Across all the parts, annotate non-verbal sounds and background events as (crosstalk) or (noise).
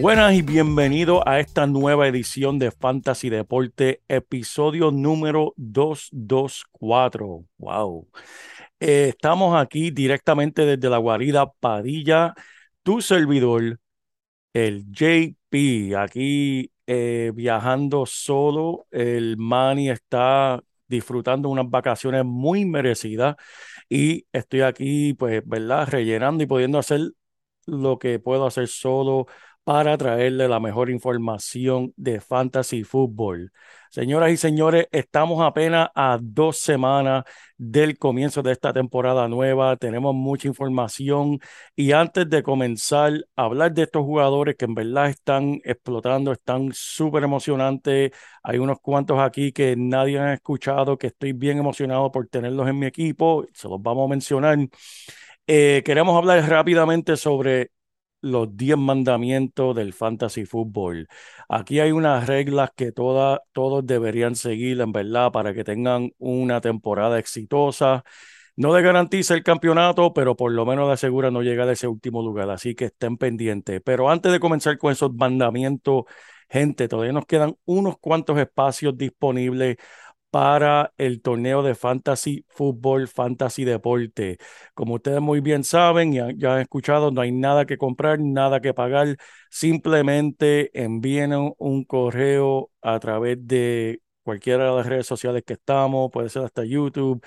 Buenas y bienvenido a esta nueva edición de Fantasy Deporte, episodio número 224. Wow. Eh, estamos aquí directamente desde la guarida Padilla, tu servidor, el JP, aquí eh, viajando solo. El Manny está disfrutando unas vacaciones muy merecidas y estoy aquí, pues, ¿verdad? Rellenando y pudiendo hacer lo que puedo hacer solo para traerle la mejor información de fantasy fútbol. Señoras y señores, estamos apenas a dos semanas del comienzo de esta temporada nueva. Tenemos mucha información y antes de comenzar a hablar de estos jugadores que en verdad están explotando, están súper emocionantes. Hay unos cuantos aquí que nadie ha escuchado, que estoy bien emocionado por tenerlos en mi equipo. Se los vamos a mencionar. Eh, queremos hablar rápidamente sobre los 10 mandamientos del fantasy fútbol. Aquí hay unas reglas que todas, todos deberían seguir, en verdad, para que tengan una temporada exitosa. No le garantiza el campeonato, pero por lo menos le asegura no llegar a ese último lugar. Así que estén pendientes. Pero antes de comenzar con esos mandamientos, gente, todavía nos quedan unos cuantos espacios disponibles para el torneo de fantasy fútbol, fantasy deporte. Como ustedes muy bien saben y ya han escuchado, no hay nada que comprar, nada que pagar. Simplemente envíen un, un correo a través de cualquiera de las redes sociales que estamos, puede ser hasta YouTube,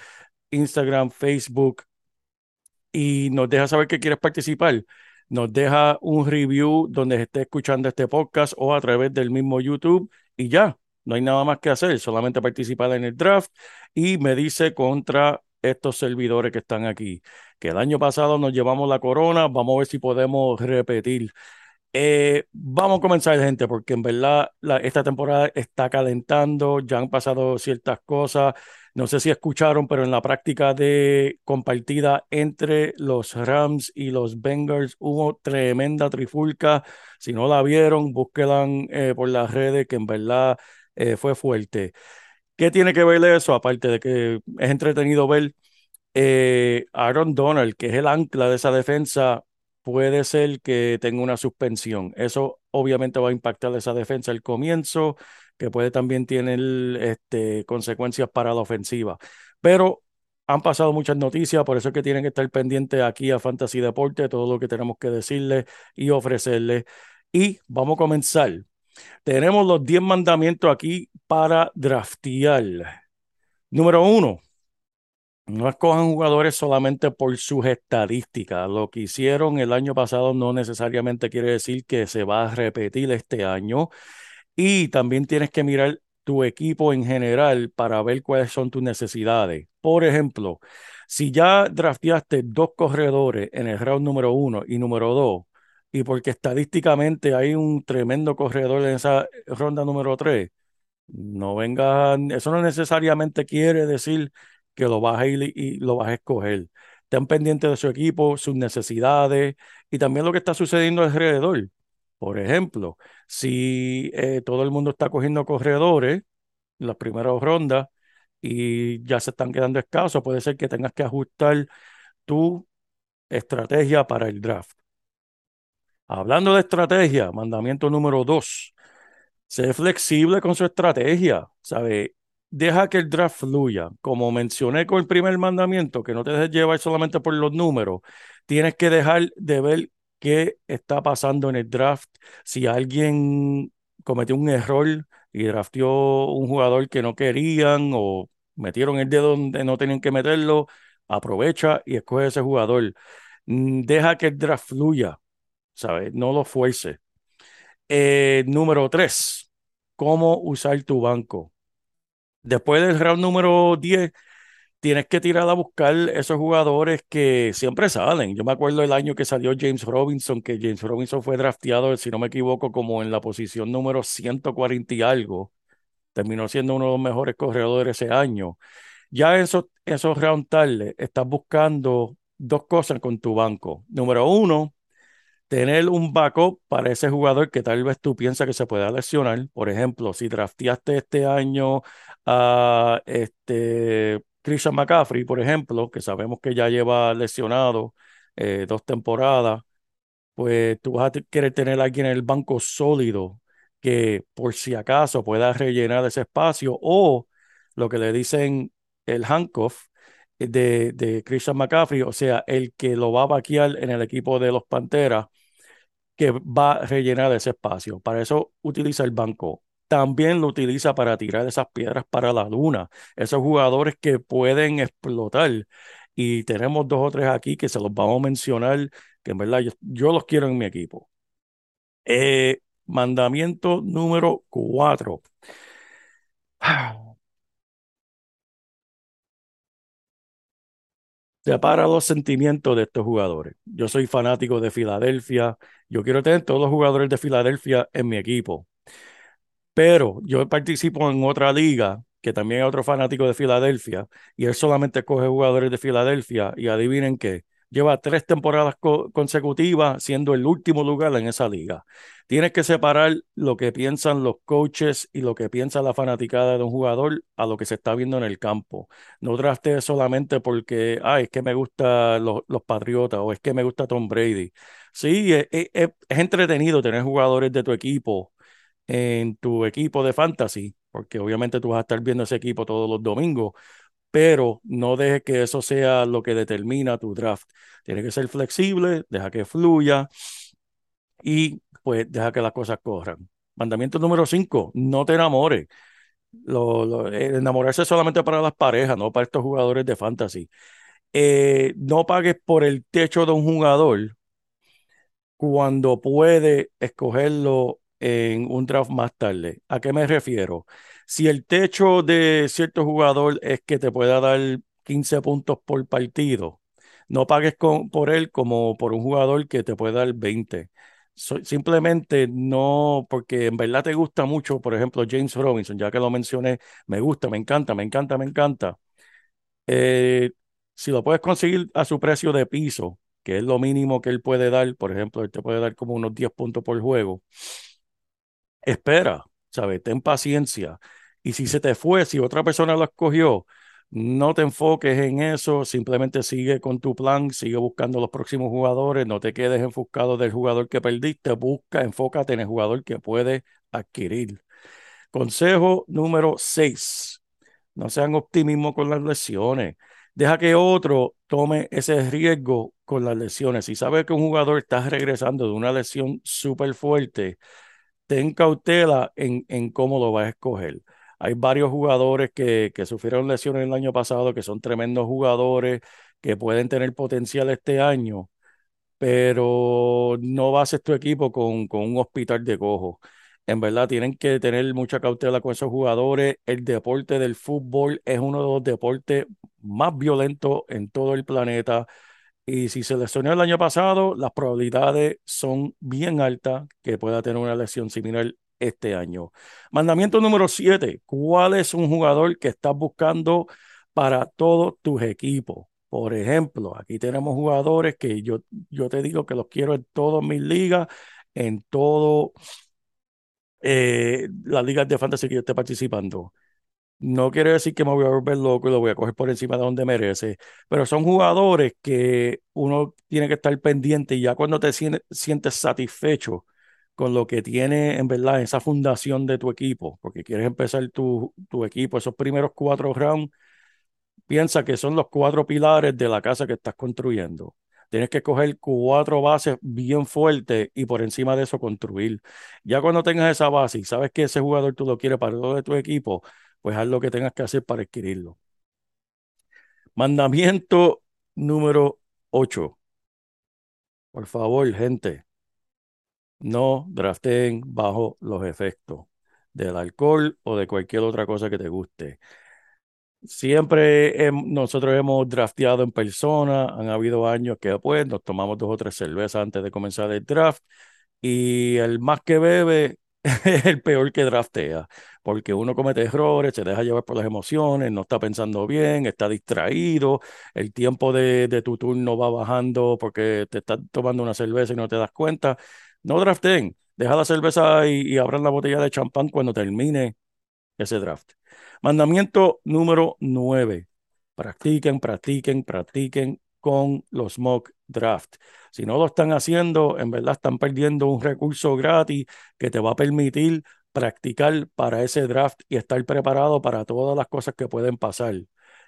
Instagram, Facebook, y nos deja saber que quieres participar. Nos deja un review donde esté escuchando este podcast o a través del mismo YouTube y ya, no hay nada más que hacer, solamente participar en el draft y me dice contra estos servidores que están aquí, que el año pasado nos llevamos la corona, vamos a ver si podemos repetir. Eh, vamos a comenzar, gente, porque en verdad esta temporada está calentando, ya han pasado ciertas cosas. No sé si escucharon, pero en la práctica de compartida entre los Rams y los Bengals hubo tremenda trifulca. Si no la vieron, búsquela eh, por las redes, que en verdad eh, fue fuerte. ¿Qué tiene que ver eso? Aparte de que es entretenido ver eh, Aaron Donald, que es el ancla de esa defensa, puede ser que tenga una suspensión. Eso obviamente va a impactar esa defensa al comienzo, que puede también tener este, consecuencias para la ofensiva. Pero han pasado muchas noticias, por eso es que tienen que estar pendientes aquí a Fantasy Deporte, todo lo que tenemos que decirles y ofrecerles. Y vamos a comenzar. Tenemos los 10 mandamientos aquí para draftear. Número uno, no escojan jugadores solamente por sus estadísticas. Lo que hicieron el año pasado no necesariamente quiere decir que se va a repetir este año. Y también tienes que mirar tu equipo en general para ver cuáles son tus necesidades. Por ejemplo, si ya drafteaste dos corredores en el round número uno y número dos, y porque estadísticamente hay un tremendo corredor en esa ronda número 3, no vengan, eso no necesariamente quiere decir que lo vas a ir y lo vas a escoger. Estén pendientes de su equipo, sus necesidades y también lo que está sucediendo alrededor. Por ejemplo, si eh, todo el mundo está cogiendo corredores en las primeras rondas y ya se están quedando escasos, puede ser que tengas que ajustar tu estrategia para el draft. Hablando de estrategia, mandamiento número dos, sé flexible con su estrategia, ¿sabe? Deja que el draft fluya. Como mencioné con el primer mandamiento, que no te dejes llevar solamente por los números, tienes que dejar de ver qué está pasando en el draft. Si alguien cometió un error y drafteó un jugador que no querían o metieron el dedo donde no tenían que meterlo, aprovecha y escoge ese jugador. Mm, Deja que el draft fluya, ¿sabes? No lo fuerce. Eh, número tres, cómo usar tu banco. Después del round número 10, tienes que tirar a buscar esos jugadores que siempre salen. Yo me acuerdo el año que salió James Robinson, que James Robinson fue drafteado, si no me equivoco, como en la posición número 140 y algo. Terminó siendo uno de los mejores corredores ese año. Ya en esos, esos round tarde estás buscando dos cosas con tu banco. Número uno, tener un backup para ese jugador que tal vez tú piensas que se pueda lesionar. Por ejemplo, si drafteaste este año a este Christian McCaffrey, por ejemplo, que sabemos que ya lleva lesionado eh, dos temporadas, pues tú vas a querer tener a alguien en el banco sólido que por si acaso pueda rellenar ese espacio o lo que le dicen el handcuff de, de Christian McCaffrey, o sea, el que lo va a vaquear en el equipo de los Panteras, que va a rellenar ese espacio. Para eso utiliza el banco. También lo utiliza para tirar esas piedras para la luna. Esos jugadores que pueden explotar. Y tenemos dos o tres aquí que se los vamos a mencionar, que en verdad yo, yo los quiero en mi equipo. Eh, mandamiento número cuatro. (sighs) Separa los sentimientos de estos jugadores. Yo soy fanático de Filadelfia. Yo quiero tener todos los jugadores de Filadelfia en mi equipo. Pero yo participo en otra liga que también es otro fanático de Filadelfia y él solamente coge jugadores de Filadelfia y adivinen qué, lleva tres temporadas co consecutivas siendo el último lugar en esa liga. Tienes que separar lo que piensan los coaches y lo que piensa la fanaticada de un jugador a lo que se está viendo en el campo. No draftes solamente porque, ay, es que me gustan los, los, Patriotas o es que me gusta Tom Brady. Sí, es, es, es entretenido tener jugadores de tu equipo en tu equipo de fantasy, porque obviamente tú vas a estar viendo ese equipo todos los domingos, pero no dejes que eso sea lo que determina tu draft. Tienes que ser flexible, deja que fluya y pues deja que las cosas corran. Mandamiento número 5, no te enamores. Lo, lo, enamorarse solamente para las parejas, no para estos jugadores de fantasy. Eh, no pagues por el techo de un jugador cuando puede escogerlo en un draft más tarde. ¿A qué me refiero? Si el techo de cierto jugador es que te pueda dar 15 puntos por partido, no pagues con, por él como por un jugador que te puede dar 20. So, simplemente no, porque en verdad te gusta mucho, por ejemplo, James Robinson, ya que lo mencioné, me gusta, me encanta, me encanta, me encanta. Eh, si lo puedes conseguir a su precio de piso, que es lo mínimo que él puede dar, por ejemplo, él te puede dar como unos 10 puntos por juego espera, ¿sabes? Ten paciencia. Y si se te fue, si otra persona lo escogió, no te enfoques en eso, simplemente sigue con tu plan, sigue buscando los próximos jugadores, no te quedes enfocado del jugador que perdiste, busca, enfócate en el jugador que puede adquirir. Consejo número 6. No sean optimismo con las lesiones. Deja que otro tome ese riesgo con las lesiones. Si sabes que un jugador está regresando de una lesión súper fuerte, ten cautela en, en cómo lo vas a escoger. Hay varios jugadores que, que sufrieron lesiones el año pasado, que son tremendos jugadores, que pueden tener potencial este año, pero no bases tu equipo con, con un hospital de cojo. En verdad, tienen que tener mucha cautela con esos jugadores. El deporte del fútbol es uno de los deportes más violentos en todo el planeta. Y si se lesionó el año pasado, las probabilidades son bien altas que pueda tener una lesión similar este año. Mandamiento número 7. ¿Cuál es un jugador que estás buscando para todos tus equipos? Por ejemplo, aquí tenemos jugadores que yo, yo te digo que los quiero en todas mis ligas, en todo eh, las ligas de fantasy que yo esté participando. No quiere decir que me voy a volver loco y lo voy a coger por encima de donde merece, pero son jugadores que uno tiene que estar pendiente y ya cuando te sientes satisfecho con lo que tiene en verdad esa fundación de tu equipo, porque quieres empezar tu, tu equipo, esos primeros cuatro rounds, piensa que son los cuatro pilares de la casa que estás construyendo. Tienes que coger cuatro bases bien fuertes y por encima de eso construir. Ya cuando tengas esa base y sabes que ese jugador tú lo quieres para todo de tu equipo, pues haz lo que tengas que hacer para adquirirlo. Mandamiento número 8. Por favor, gente, no draften bajo los efectos del alcohol o de cualquier otra cosa que te guste. Siempre hem- nosotros hemos drafteado en persona, han habido años que pues nos tomamos dos o tres cervezas antes de comenzar el draft y el más que bebe (laughs) es el peor que draftea, porque uno comete errores, se deja llevar por las emociones, no está pensando bien, está distraído, el tiempo de, de tu turno va bajando porque te estás tomando una cerveza y no te das cuenta. No draften, deja la cerveza y, y abran la botella de champán cuando termine ese draft. Mandamiento número 9. Practiquen, practiquen, practiquen con los mock draft. Si no lo están haciendo, en verdad están perdiendo un recurso gratis que te va a permitir practicar para ese draft y estar preparado para todas las cosas que pueden pasar.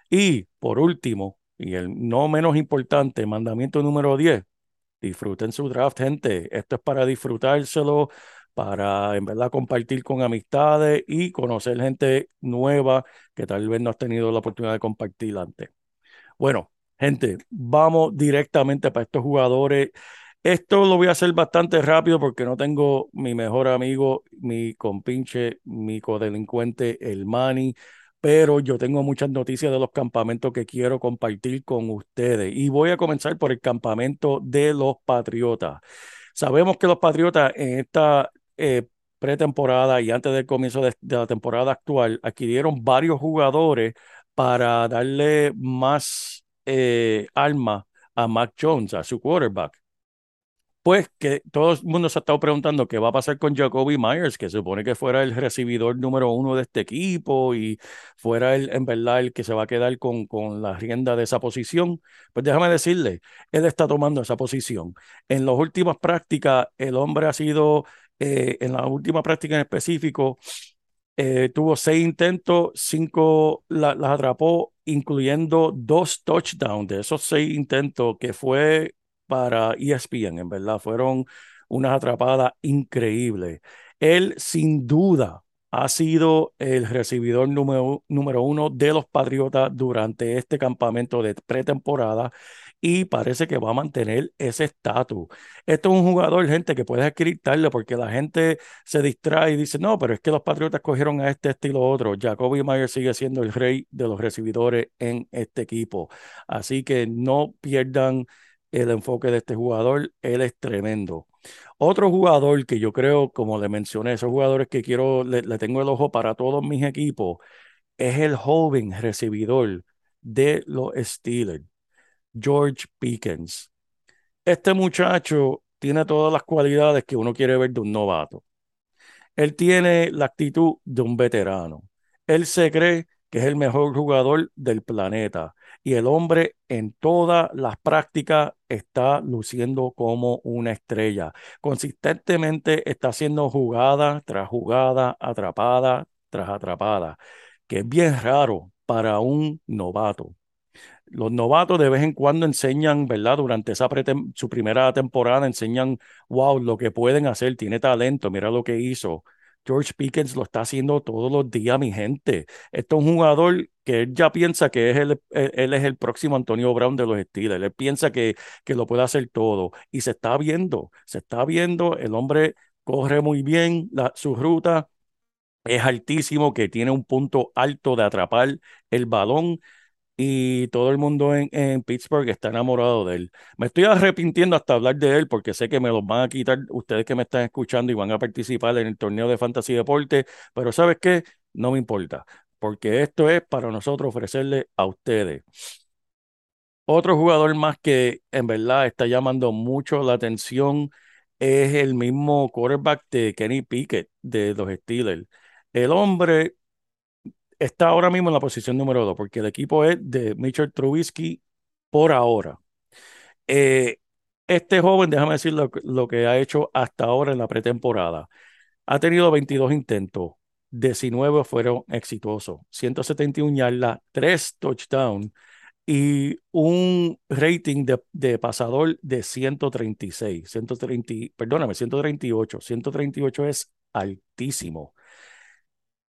Y por último, y el no menos importante, mandamiento número 10. Disfruten su draft, gente. Esto es para disfrutárselo, para en verdad compartir con amistades y conocer gente nueva que tal vez no has tenido la oportunidad de compartir antes. Bueno, gente, vamos directamente para estos jugadores. Esto lo voy a hacer bastante rápido porque no tengo mi mejor amigo, mi compinche, mi codelincuente, el Manny, pero yo tengo muchas noticias de los campamentos que quiero compartir con ustedes. Y voy a comenzar por el campamento de los Patriotas. Sabemos que los Patriotas en esta eh, pretemporada y antes del comienzo de, la temporada actual adquirieron varios jugadores para darle más eh, alma a Mac Jones, a su quarterback. Pues que todo el mundo se ha estado preguntando qué va a pasar con Jacoby Myers, que se supone que fuera el recibidor número uno de este equipo y fuera el, en verdad el que se va a quedar con, con la rienda de esa posición. Pues déjame decirle, él está tomando esa posición. En las últimas prácticas, el hombre ha sido, eh, en la última práctica en específico, eh, tuvo seis intentos, cinco la- las atrapó, incluyendo dos touchdowns de esos seis intentos que fue para ESPN, en verdad, fueron unas atrapadas increíbles. Él, sin duda, ha sido el recibidor número, número uno de los Patriotas durante este campamento de pretemporada y parece que va a mantener ese estatus. Esto es un jugador, gente, que puedes tarde porque la gente se distrae y dice, no, pero es que los Patriotas cogieron a este, este y lo otro. Jacoby Myers sigue siendo el rey de los recibidores en este equipo. Así que no pierdan el enfoque de este jugador. Él es tremendo. Otro jugador que yo creo, como le mencioné, esos jugadores que quiero, le, tengo el ojo para todos mis equipos, es el joven recibidor de los Steelers, George Pickens. Este muchacho tiene todas las cualidades que uno quiere ver de un novato. Él tiene la actitud de un veterano. Él se cree que es el mejor jugador del planeta y el hombre en todas las prácticas está luciendo como una estrella. Consistentemente está haciendo jugada tras jugada, atrapada tras atrapada, que es bien raro para un novato. Los novatos de vez en cuando enseñan, ¿verdad? Durante esa su primera temporada enseñan, wow, lo que pueden hacer, tiene talento, mira lo que hizo. George Pickens lo está haciendo todos los días, mi gente. Esto es un jugador que él ya piensa que es el, él, él es el próximo Antonio Brown de los Steelers. Él piensa que, que lo puede hacer todo y se está viendo, se está viendo. El hombre corre muy bien la, su ruta, es altísimo, que tiene un punto alto de atrapar el balón y todo el mundo en, en Pittsburgh está enamorado de él. Me estoy arrepintiendo hasta hablar de él porque sé que me los van a quitar ustedes que me están escuchando y van a participar en el torneo de Fantasy Deporte, pero ¿sabes qué? No me importa, porque esto es para nosotros ofrecerle a ustedes. Otro jugador más que en verdad está llamando mucho la atención es el mismo quarterback de Kenny Pickett de los Steelers. El hombre está ahora mismo en la posición número dos, porque el equipo es de Mitchell Trubisky por ahora. Eh, este joven, déjame decir lo, lo, que ha hecho hasta ahora en la pretemporada. Ha tenido 22 intentos, 19 fueron exitosos, 171 yardas, 3 touchdowns y un rating de, de pasador de 136, 130, perdóname, 138. 138 es altísimo.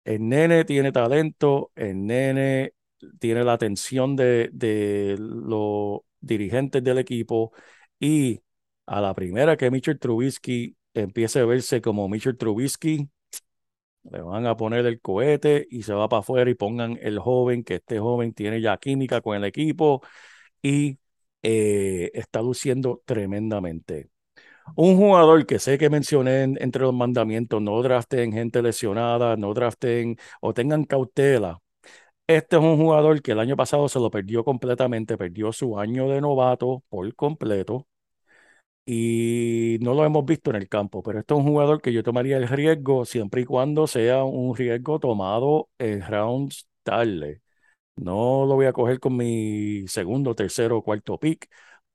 El nene tiene talento, el nene tiene la atención de, de los dirigentes del equipo y a la primera que Mitchell Trubisky empiece a verse como Mitchell Trubisky, le van a poner el cohete y se va para afuera y pongan el joven, que este joven tiene ya química con el equipo y eh, está luciendo tremendamente. Un jugador que sé que mencioné entre los mandamientos, no draften gente lesionada, no draften o tengan cautela. Este es un jugador que el año pasado se lo perdió completamente, perdió su año de novato por completo y no lo hemos visto en el campo, pero este es un jugador que yo tomaría el riesgo siempre y cuando sea un riesgo tomado en rounds tarde. No lo voy a coger con mi segundo, tercero o cuarto pick,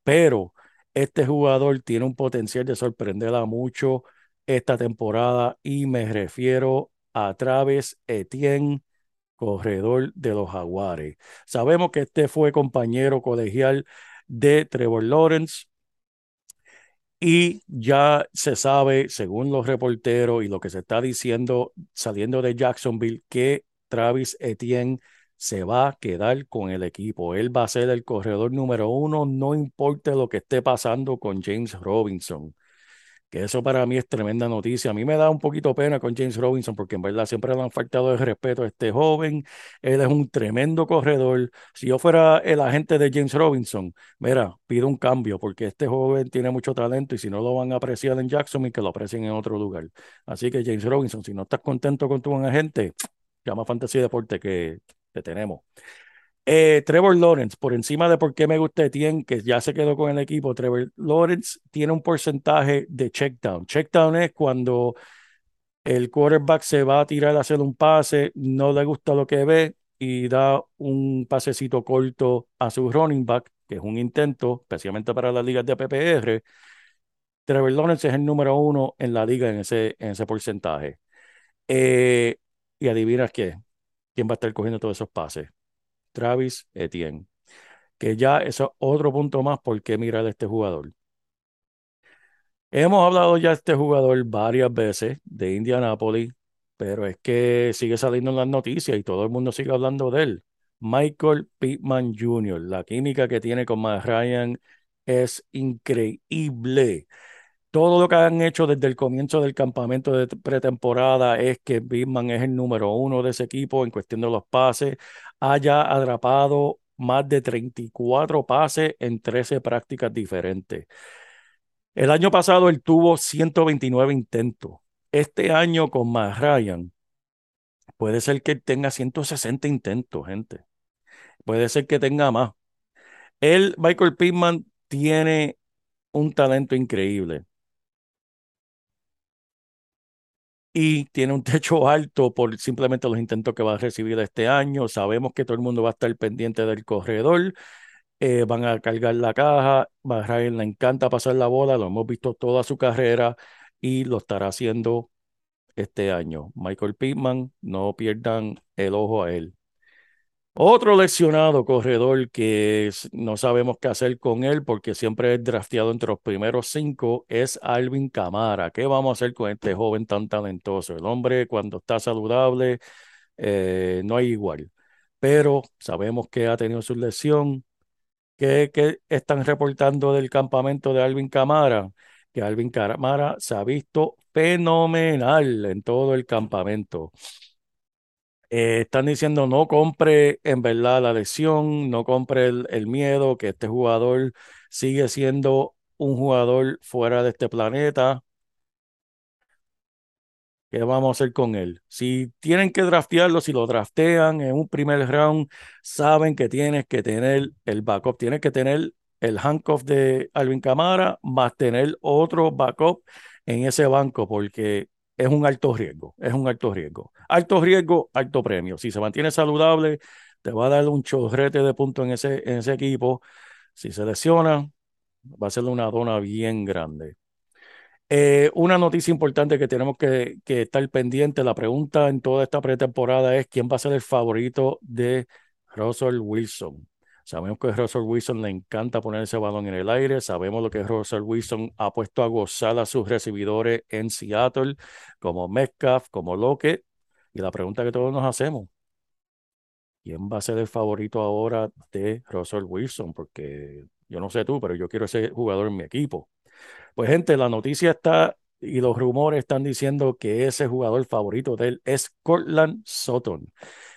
pero este jugador tiene un potencial de sorprender a mucho esta temporada y me refiero a Travis Etienne, corredor de los Jaguares. Sabemos que este fue compañero colegial de Trevor Lawrence y ya se sabe, según los reporteros y lo que se está diciendo saliendo de Jacksonville, que Travis Etienne se va a quedar con el equipo. Él va a ser el corredor número uno, no importa lo que esté pasando con James Robinson que eso para mí es tremenda noticia. A mí me da un poquito pena con James Robinson porque en verdad siempre le han faltado el respeto a este joven. Él es un tremendo corredor. Si yo fuera el agente de James Robinson, mira, pido un cambio porque este joven tiene mucho talento y si no lo van a apreciar en Jacksonville, que lo aprecien en otro lugar. Así que James Robinson, si no estás contento con tu agente, llama a Fantasy Deporte que te tenemos. Eh, Trevor Lawrence, por encima de por qué me gusta Etienne, que ya se quedó con el equipo, Trevor Lawrence tiene un porcentaje de checkdown. Checkdown es cuando el quarterback se va a tirar a hacer un pase, no le gusta lo que ve y da un pasecito corto a su running back, que es un intento, especialmente para las ligas de PPR. Trevor Lawrence es el número uno en la liga en ese, en ese porcentaje. Eh, y adivinas qué, quién va a estar cogiendo todos esos pases. Travis Etienne. Que ya es otro punto más por qué mirar a este jugador. Hemos hablado ya de este jugador varias veces de Indianapolis, pero es que sigue saliendo en las noticias y todo el mundo sigue hablando de él. Michael Pittman Jr., la química que tiene con Matt Ryan es increíble todo lo que han hecho desde el comienzo del campamento de pretemporada es que Bitman es el número uno de ese equipo en cuestión de los pases. Haya atrapado más de 34 pases en 13 prácticas diferentes. El año pasado él tuvo 129 intentos. Este año con Matt Ryan puede ser que tenga 160 intentos, gente. Puede ser que tenga más. Él, Michael Pittman, tiene un talento increíble. Y tiene un techo alto por simplemente los intentos que va a recibir este año. Sabemos que todo el mundo va a estar pendiente del corredor. Eh, van a cargar la caja. Bahrain le encanta pasar la bola, lo hemos visto toda su carrera y lo estará haciendo este año. Michael Pittman, no pierdan el ojo a él. Otro lesionado corredor que no sabemos qué hacer con él porque siempre es drafteado entre los primeros cinco es Alvin Camara. ¿Qué vamos a hacer con este joven tan talentoso? El hombre cuando está saludable eh, no hay igual, pero sabemos que ha tenido su lesión. ¿Qué, qué están reportando del campamento de Alvin Camara? Que Alvin Camara se ha visto fenomenal en todo el campamento. Eh, están diciendo no compre en verdad la lesión, no compre el, miedo, que este jugador sigue siendo un jugador fuera de este planeta. ¿Qué vamos a hacer con él? Si tienen que draftearlo, si lo draftean en un primer round, saben que tienes que tener el backup, tienes que tener el handcuff de Alvin Camara, más tener otro backup en ese banco, porque es un alto riesgo, es un alto riesgo. Alto riesgo, alto premio. Si se mantiene saludable, te va a dar un chorrete de puntos en ese, en ese equipo. Si se lesiona, va a ser una dona bien grande. Eh, una noticia importante que tenemos que, que, estar pendiente, la pregunta en toda esta pretemporada es quién va a ser el favorito de Russell Wilson. Sabemos que Russell Wilson le encanta poner ese balón en el aire. Sabemos lo que Russell Wilson ha puesto a gozar a sus recibidores en Seattle, como Metcalf, como Lockett. Y la pregunta que todos nos hacemos, ¿quién va a ser el favorito ahora de Russell Wilson? Porque yo no sé tú, pero yo quiero ese jugador en mi equipo. Pues gente, la noticia está y los rumores están diciendo que ese jugador favorito de él es Cortland Sutton.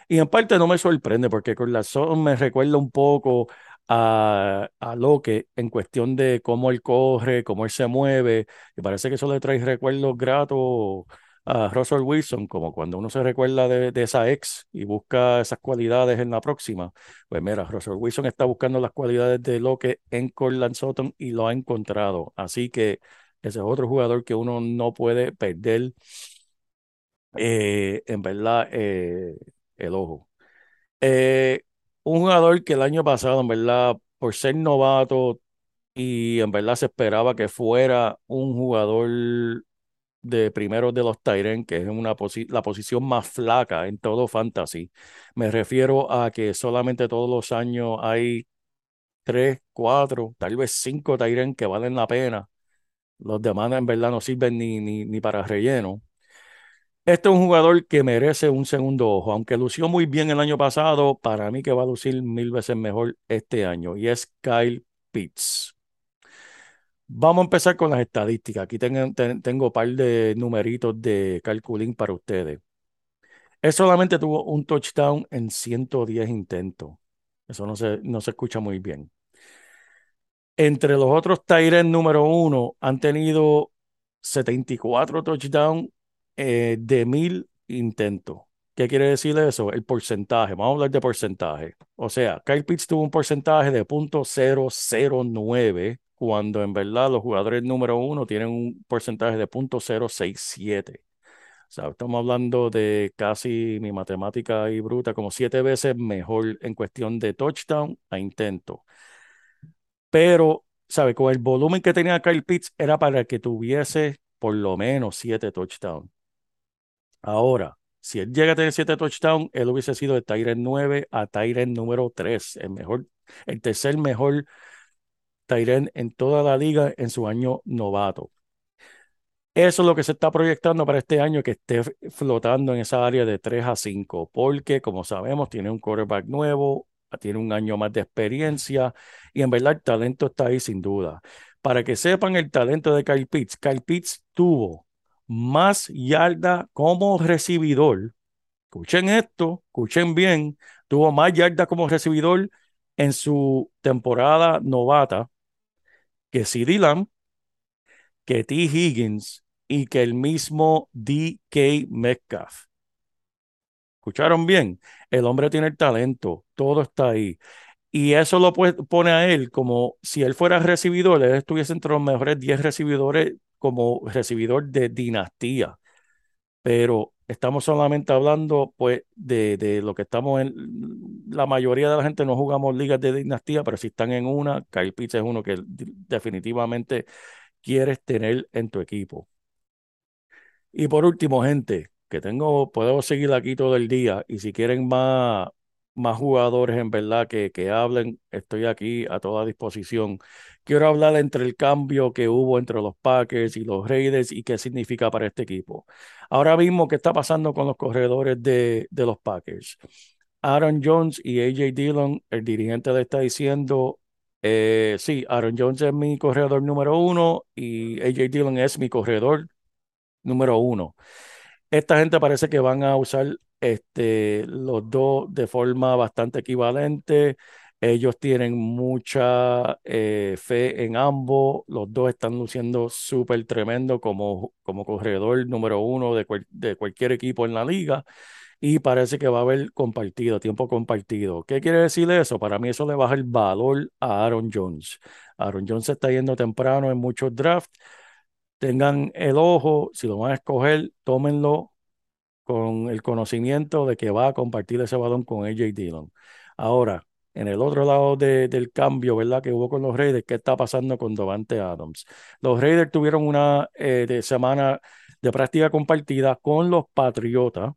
Y en parte no me sorprende porque Sutton me recuerda un poco a, a Loque en cuestión de cómo él corre, cómo él se mueve. Y parece que eso le trae recuerdos gratos a Russell Wilson, como cuando uno se recuerda de, de, esa ex y busca esas cualidades en la próxima. Pues mira, Russell Wilson está buscando las cualidades de Loque en Cortland Sutton y lo ha encontrado. Así que ese es otro jugador que uno no puede perder, eh, en verdad, eh, el ojo. Eh, un jugador que el año pasado, en verdad, por ser novato y en verdad se esperaba que fuera un jugador de primeros de los Tyren, que es una la posición más flaca en todo fantasy. Me refiero a que solamente todos los años hay tres, cuatro, tal vez cinco Tyren que valen la pena. Los demás en verdad no sirven ni, ni, ni para relleno. Este es un jugador que merece un segundo ojo, aunque lució muy bien el año pasado, para mí que va a lucir mil veces mejor este año, y es Kyle Pitts. Vamos a empezar con las estadísticas. Aquí tengo, un par de numeritos de calculín para ustedes. Él solamente tuvo un touchdown en 110 intentos. Eso no se, no se escucha muy bien. Entre los otros Tyrens número uno han tenido 74 touchdowns eh, de mil intentos. ¿Qué quiere decir eso? El porcentaje. Vamos a hablar de porcentaje. O sea, Kyle Pitts tuvo un porcentaje de .009 cuando en verdad los jugadores número uno tienen un porcentaje de .067. O sea, estamos hablando de casi mi matemática y bruta, como siete veces mejor en cuestión de touchdown a intento. Pero, ¿sabe? Con el volumen que tenía Kyle Pitts era para que tuviese por lo menos siete touchdowns. Ahora, si él llega a tener siete touchdowns, él hubiese sido de Tyrant 9 a Tyrant número 3, el mejor, el tercer mejor Tyrant en toda la liga en su año novato. Eso es lo que se está proyectando para este año, que esté flotando en esa área de 3 a 5, porque como sabemos, tiene un quarterback nuevo, tiene un año más de experiencia y en verdad el talento está ahí sin duda. Para que sepan el talento de Kyle Pitts, Kyle Pitts tuvo más yarda como recibidor. Escuchen esto, escuchen bien, tuvo más yarda como recibidor en su temporada novata que CD Lamb, que T. Higgins y que el mismo DK Metcalf. ¿Escucharon bien? El hombre tiene el talento, todo está ahí. Y eso lo pone a él como si él fuera recibidor, él estuviese entre los mejores 10 recibidores como recibidor de dinastía. Pero estamos solamente hablando pues de, de, lo que estamos en, la mayoría de la gente no jugamos ligas de dinastía, pero si están en una, Kyle Pitts es uno que definitivamente quieres tener en tu equipo. Y por último, gente, que tengo, puedo seguir aquí todo el día y si quieren más, más jugadores en verdad que, que hablen, estoy aquí a toda disposición. Quiero hablar entre el cambio que hubo entre los Packers y los Raiders y qué significa para este equipo. Ahora mismo, ¿qué está pasando con los corredores de, de los Packers? Aaron Jones y AJ Dillon, el dirigente le está diciendo, eh, sí, Aaron Jones es mi corredor número uno y AJ Dillon es mi corredor número uno. Esta gente parece que van a usar este, los dos de forma bastante equivalente. Ellos tienen mucha eh, fe en ambos. Los dos están luciendo súper tremendo como, como corredor número uno de, de cualquier equipo en la liga. Y parece que va a haber compartido, tiempo compartido. ¿Qué quiere decir eso? Para mí eso le baja el valor a Aaron Jones. Aaron Jones está yendo temprano en muchos drafts tengan el ojo, si lo van a escoger, tómenlo con el conocimiento de que va a compartir ese balón con AJ Dillon. Ahora, en el otro lado del cambio, ¿verdad? Que hubo con los Raiders, ¿qué está pasando con Davante Adams? Los Raiders tuvieron una eh, semana de práctica compartida con los Patriotas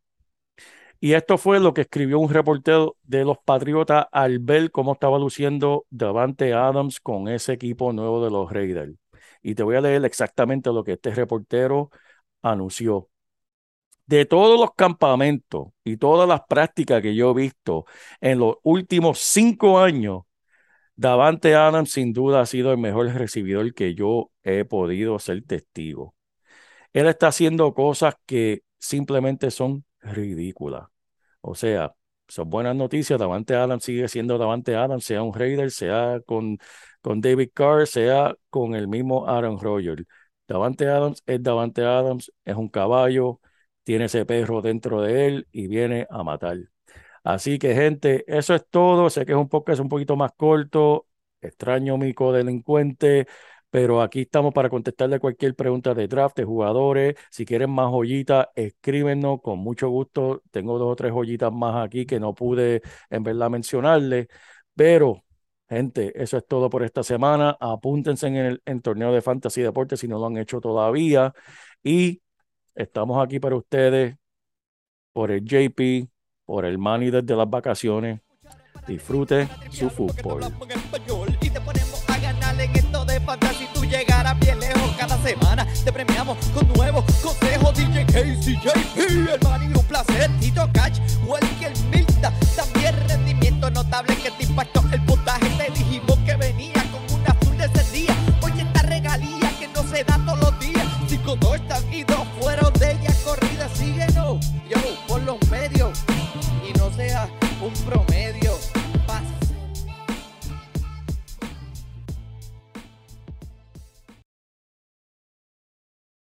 Y esto fue lo que escribió un reportero de los Patriotas al ver cómo estaba luciendo Davante Adams con ese equipo nuevo de los Raiders. Y te voy a leer exactamente lo que este reportero anunció. De todos los campamentos y todas las prácticas que yo he visto en los últimos cinco años, Davante Adams sin duda ha sido el mejor recibidor que yo he podido ser testigo. Él está haciendo cosas que simplemente son ridículas. O sea, son buenas noticias. Davante Adams sigue siendo Davante Adams, sea un Raider, sea con, con David Carr, sea con el mismo Aaron Rodgers. Davante Adams es Davante Adams, es un caballo, tiene ese perro dentro de él y viene a matar. Así que, gente, eso es todo. Sé que es un podcast un poquito más corto. Extraño mi codelincuente pero aquí estamos para contestarle cualquier pregunta de draft, de jugadores. Si quieren más joyitas, escríbenos con mucho gusto. Tengo dos o tres joyitas más aquí que no pude en verdad mencionarle, pero gente, eso es todo por esta semana. Apúntense en el torneo de Fantasy Deportes si no lo han hecho todavía y estamos aquí para ustedes por el JP, por el Money desde las vacaciones. Disfrute su fútbol um pra?